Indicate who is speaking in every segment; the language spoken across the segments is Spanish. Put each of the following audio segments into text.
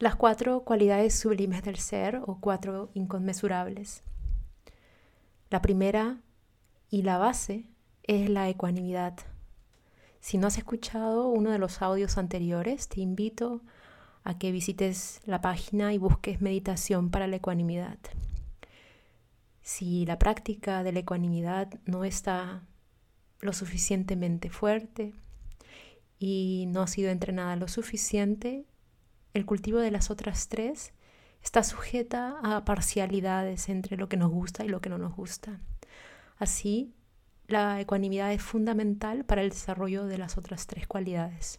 Speaker 1: las cuatro cualidades sublimes del ser o cuatro inconmensurables. La primera y la base es la ecuanimidad. Si no has escuchado uno de los audios anteriores, te invito a que visites la página y busques meditación para la ecuanimidad. Si la práctica de la ecuanimidad no está lo suficientemente fuerte y no ha sido entrenada lo suficiente, el cultivo de las otras tres está sujeta a parcialidades entre lo que nos gusta y lo que no nos gusta. Así, la ecuanimidad es fundamental para el desarrollo de las otras tres cualidades.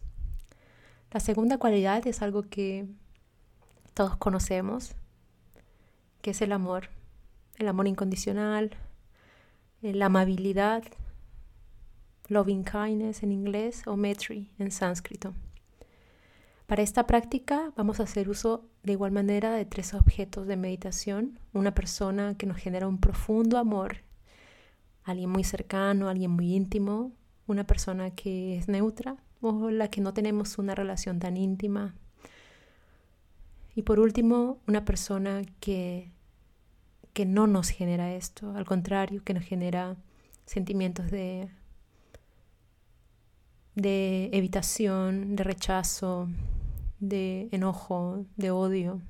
Speaker 1: La segunda cualidad es algo que todos conocemos, que es el amor, el amor incondicional, la amabilidad, loving kindness en inglés o metri en sánscrito. Para esta práctica vamos a hacer uso de igual manera de tres objetos de meditación. Una persona que nos genera un profundo amor, alguien muy cercano, alguien muy íntimo, una persona que es neutra o la que no tenemos una relación tan íntima. Y por último, una persona que, que no nos genera esto, al contrario, que nos genera sentimientos de, de evitación, de rechazo, de enojo, de odio.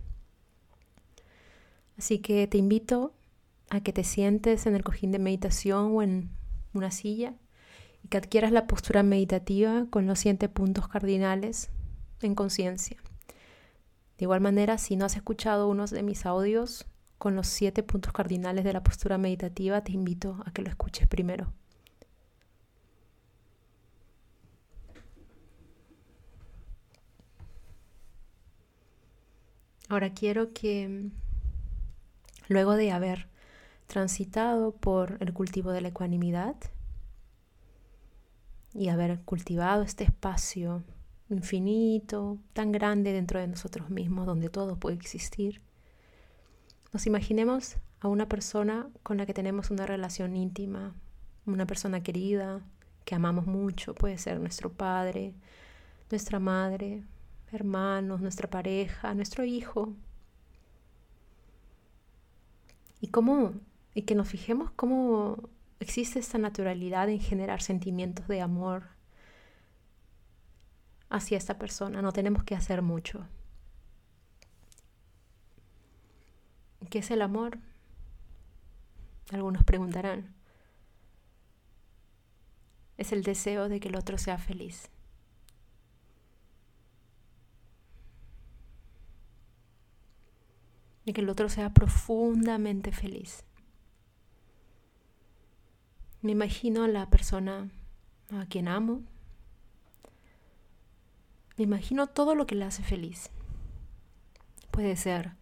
Speaker 1: Así que te invito a que te sientes en el cojín de meditación o en una silla y que adquieras la postura meditativa con los siete puntos cardinales en conciencia. De igual manera, si no has escuchado unos de mis audios con los siete puntos cardinales de la postura meditativa, te invito a que lo escuches primero. Ahora quiero que luego de haber transitado por el cultivo de la ecuanimidad y haber cultivado este espacio infinito, tan grande dentro de nosotros mismos, donde todo puede existir, nos imaginemos a una persona con la que tenemos una relación íntima, una persona querida, que amamos mucho, puede ser nuestro padre, nuestra madre, hermanos, nuestra pareja, nuestro hijo. Y cómo, y que nos fijemos cómo existe esta naturalidad en generar sentimientos de amor hacia esta persona. No tenemos que hacer mucho. ¿Qué es el amor? Algunos preguntarán. Es el deseo de que el otro sea feliz. Que el otro sea profundamente feliz. Me imagino a la persona a quien amo. Me imagino todo lo que le hace feliz. Puede ser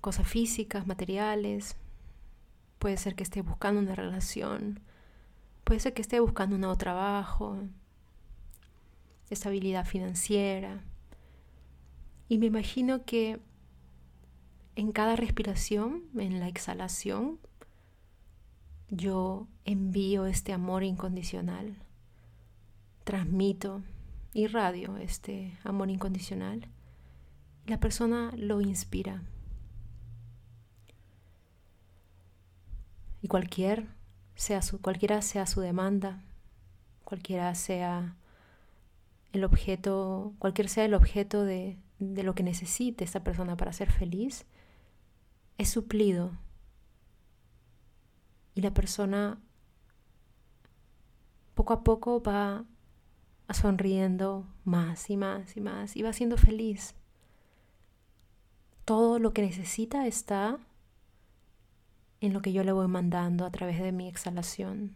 Speaker 1: cosas físicas, materiales. Puede ser que esté buscando una relación. Puede ser que esté buscando un nuevo trabajo. Estabilidad financiera. Y me imagino que en cada respiración, en la exhalación, yo envío este amor incondicional, transmito, irradio este amor incondicional y la persona lo inspira. Y cualquier sea su, cualquiera sea su demanda, cualquiera sea el objeto, cualquier sea el objeto de, de lo que necesite esa persona para ser feliz, es suplido y la persona poco a poco va sonriendo más y más y más y va siendo feliz. Todo lo que necesita está en lo que yo le voy mandando a través de mi exhalación.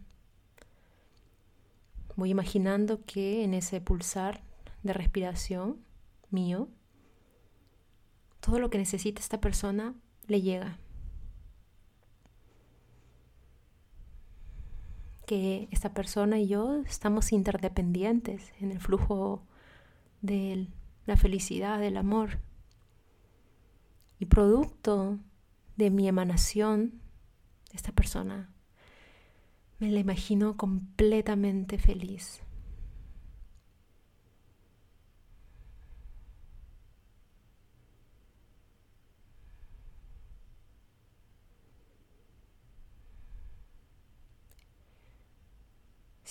Speaker 1: Voy imaginando que en ese pulsar de respiración mío, todo lo que necesita esta persona le llega. Que esta persona y yo estamos interdependientes en el flujo de la felicidad, del amor. Y producto de mi emanación, esta persona me la imagino completamente feliz.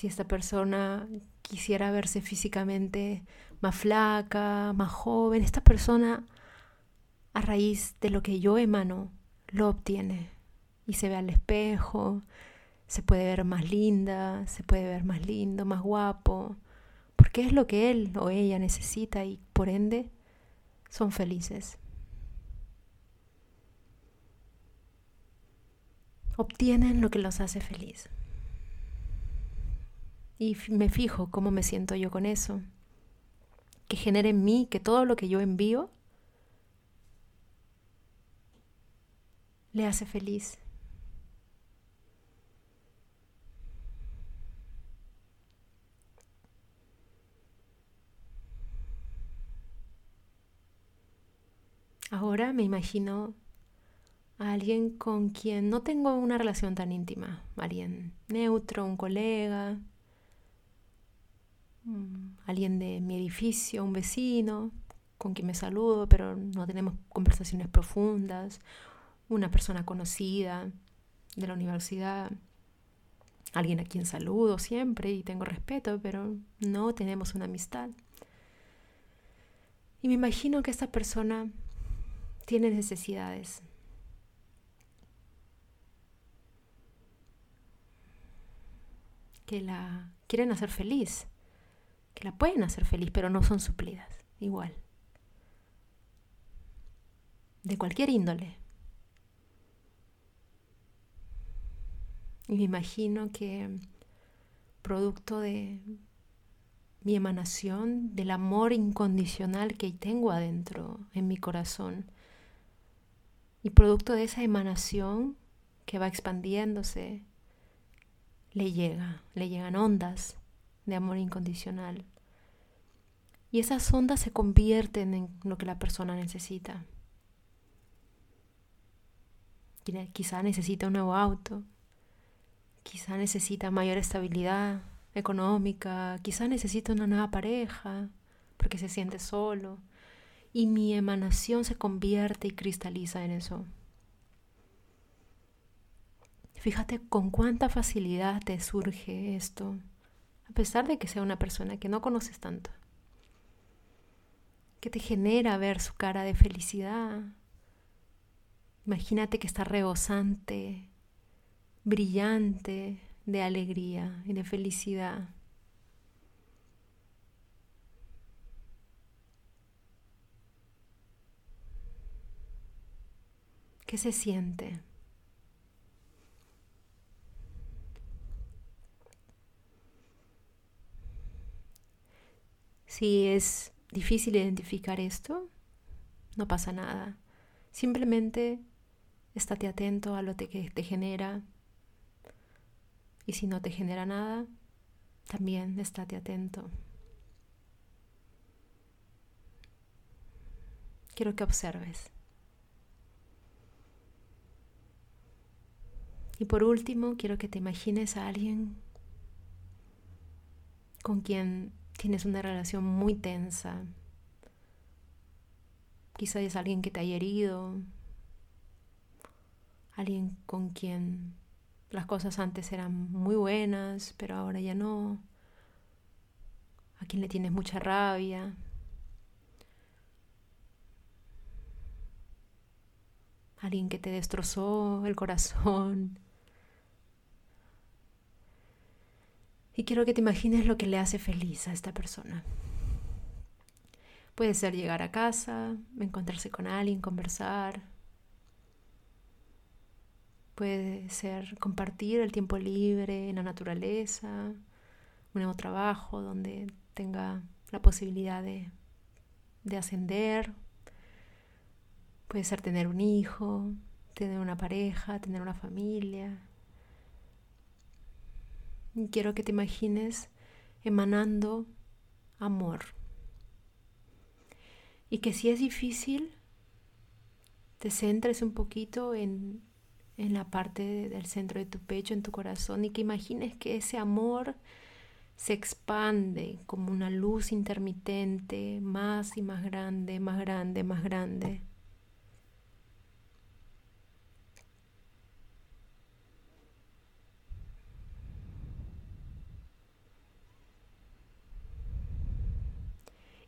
Speaker 1: Si esta persona quisiera verse físicamente más flaca, más joven, esta persona a raíz de lo que yo emano lo obtiene y se ve al espejo, se puede ver más linda, se puede ver más lindo, más guapo, porque es lo que él o ella necesita y por ende son felices. Obtienen lo que los hace feliz. Y me fijo cómo me siento yo con eso. Que genere en mí que todo lo que yo envío le hace feliz. Ahora me imagino a alguien con quien no tengo una relación tan íntima, alguien neutro, un colega, alguien de mi edificio, un vecino, con quien me saludo, pero no tenemos conversaciones profundas, una persona conocida de la universidad, alguien a quien saludo siempre y tengo respeto, pero no tenemos una amistad. Y me imagino que esta persona tiene necesidades. Que la quieren hacer feliz, que la pueden hacer feliz, pero no son suplidas, igual. De cualquier índole. Y me imagino que producto de mi emanación, del amor incondicional que tengo adentro en mi corazón, y producto de esa emanación que va expandiéndose, le llega, le llegan ondas de amor incondicional. Y esas ondas se convierten en lo que la persona necesita. Quizá necesita un nuevo auto, quizá necesita mayor estabilidad económica, quizá necesita una nueva pareja porque se siente solo, y mi emanación se convierte y cristaliza en eso. Fíjate con cuánta facilidad te surge esto, a pesar de que sea una persona que no conoces tanto, que te genera ver su cara de felicidad. Imagínate que está rebosante, brillante de alegría y de felicidad. ¿Qué se siente? Si es difícil identificar esto, no pasa nada. Simplemente estate atento a lo que te genera. Y si no te genera nada, también estate atento. Quiero que observes. Y por último, quiero que te imagines a alguien con quien tienes una relación muy tensa. Quizá es alguien que te haya herido, alguien con quien las cosas antes eran muy buenas, pero ahora ya no, a quien le tienes mucha rabia. Alguien que te destrozó el corazón, Y quiero que te imagines lo que le hace feliz a esta persona. Puede ser llegar a casa, encontrarse con alguien, conversar. Puede ser compartir el tiempo libre en la naturaleza, un nuevo trabajo donde tenga la posibilidad de, de ascender. Puede ser tener un hijo, tener una pareja, tener una familia, quiero que te imagines emanando amor. Y que si es difícil, te centres un poquito en, en la parte del centro de tu pecho, en tu corazón, y que imagines que ese amor se expande como una luz intermitente, más y más grande, más grande, más grande.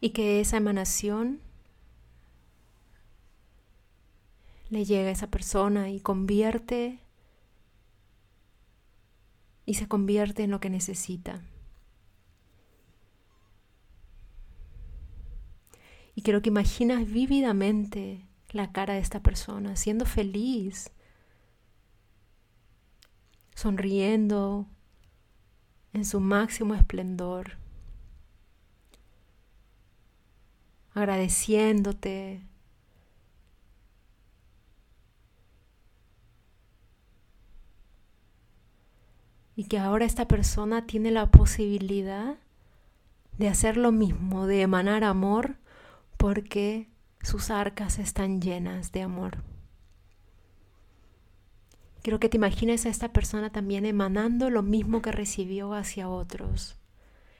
Speaker 1: Y que esa emanación le llega a esa persona y convierte y se convierte en lo que necesita. Y quiero que imaginas vívidamente la cara de esta persona, siendo feliz, sonriendo en su máximo esplendor, agradeciéndote. Y que ahora esta persona tiene la posibilidad de hacer lo mismo, de emanar amor porque sus arcas están llenas de amor. Quiero que te imagines a esta persona también emanando lo mismo que recibió hacia otros.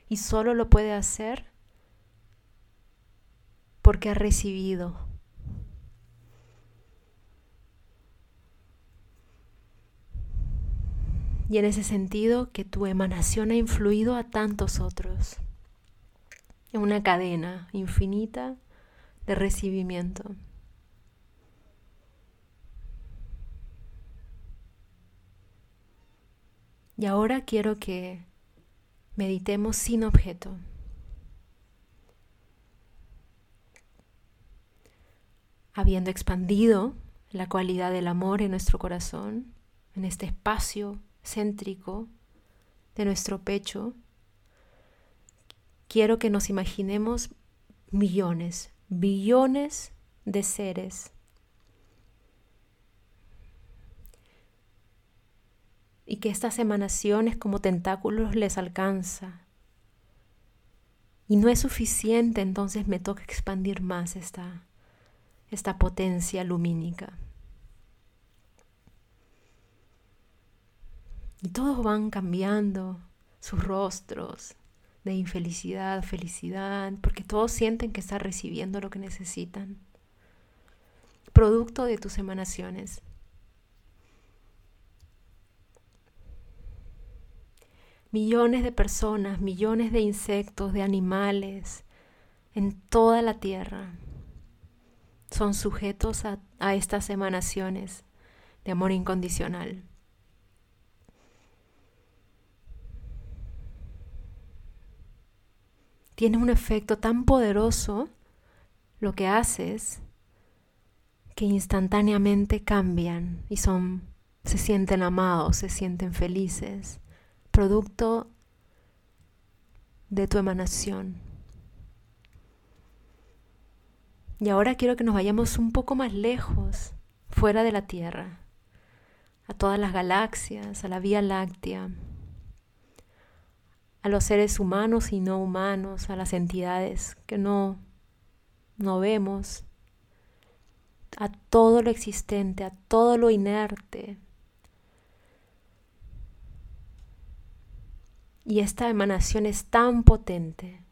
Speaker 1: Y solo lo puede hacer porque ha recibido. Y en ese sentido que tu emanación ha influido a tantos otros. En una cadena infinita de recibimiento. Y ahora quiero que meditemos sin objeto. Habiendo expandido la cualidad del amor en nuestro corazón, en este espacio céntrico de nuestro pecho, quiero que nos imaginemos millones, billones de seres y que estas emanaciones como tentáculos les alcanza. Y no es suficiente, entonces me toca expandir más esta, esta potencia lumínica. Y todos van cambiando sus rostros, de infelicidad, felicidad, porque todos sienten que están recibiendo lo que necesitan. Producto de tus emanaciones. Millones de personas, millones de insectos, de animales en toda la tierra son sujetos a, estas emanaciones de amor incondicional. tiene un efecto tan poderoso lo que haces que instantáneamente cambian y son se sienten amados, se sienten felices, producto de tu emanación. Y ahora quiero que nos vayamos un poco más lejos, fuera de la Tierra, a todas las galaxias, a la Vía Láctea, a los seres humanos y no humanos, a las entidades que no, no vemos, a todo lo existente, a todo lo inerte. Y esta emanación es tan potente,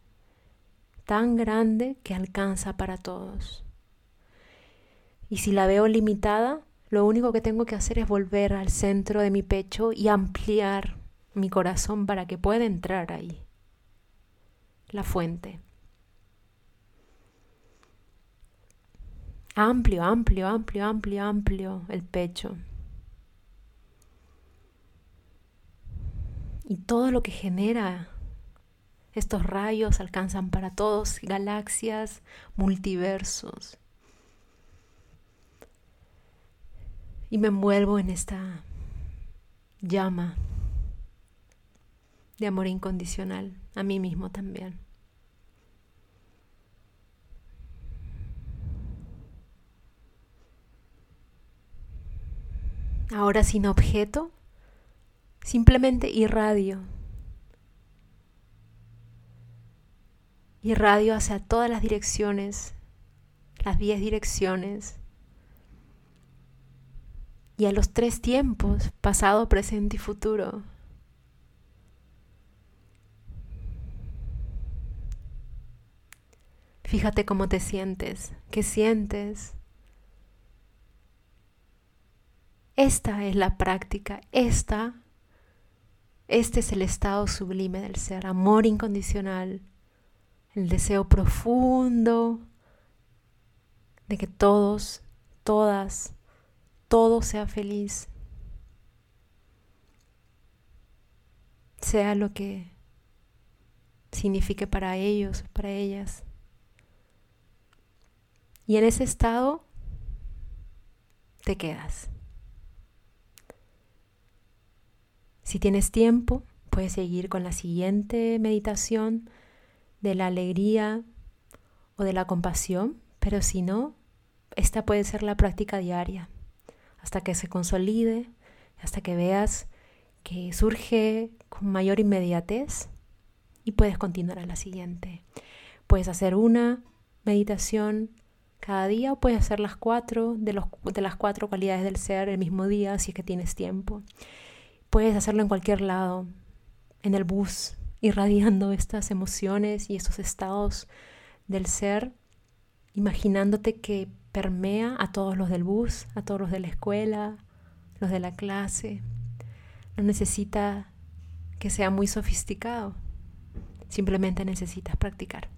Speaker 1: tan grande que alcanza para todos. Y si la veo limitada, lo único que tengo que hacer es volver al centro de mi pecho y ampliar mi corazón para que pueda entrar ahí, la fuente. Amplio, amplio, amplio, amplio, amplio el pecho. Y todo lo que genera estos rayos alcanzan para todos, galaxias, multiversos. Y me envuelvo en esta llama de amor incondicional a mí mismo también. Ahora sin objeto, simplemente irradio. Irradio hacia todas las direcciones, las diez direcciones, y a los tres tiempos, pasado, presente y futuro. Fíjate cómo te sientes, qué sientes. Esta es la práctica, esta, este es el estado sublime del ser, amor incondicional, el deseo profundo de que todos, todas, todo sea feliz, sea lo que signifique para ellos, para ellas. Y en ese estado te quedas. Si tienes tiempo, puedes seguir con la siguiente meditación de la alegría o de la compasión, pero si no, esta puede ser la práctica diaria, hasta que se consolide, hasta que veas que surge con mayor inmediatez y puedes continuar a la siguiente. Puedes hacer una meditación cada día o puedes hacer las cuatro de, los, de las cuatro cualidades del ser el mismo día si es que tienes tiempo. Puedes hacerlo en cualquier lado, en el bus, irradiando estas emociones y estos estados del ser, imaginándote que permea a todos los del bus, a todos los de la escuela, los de la clase. No necesita que sea muy sofisticado, simplemente necesitas practicar.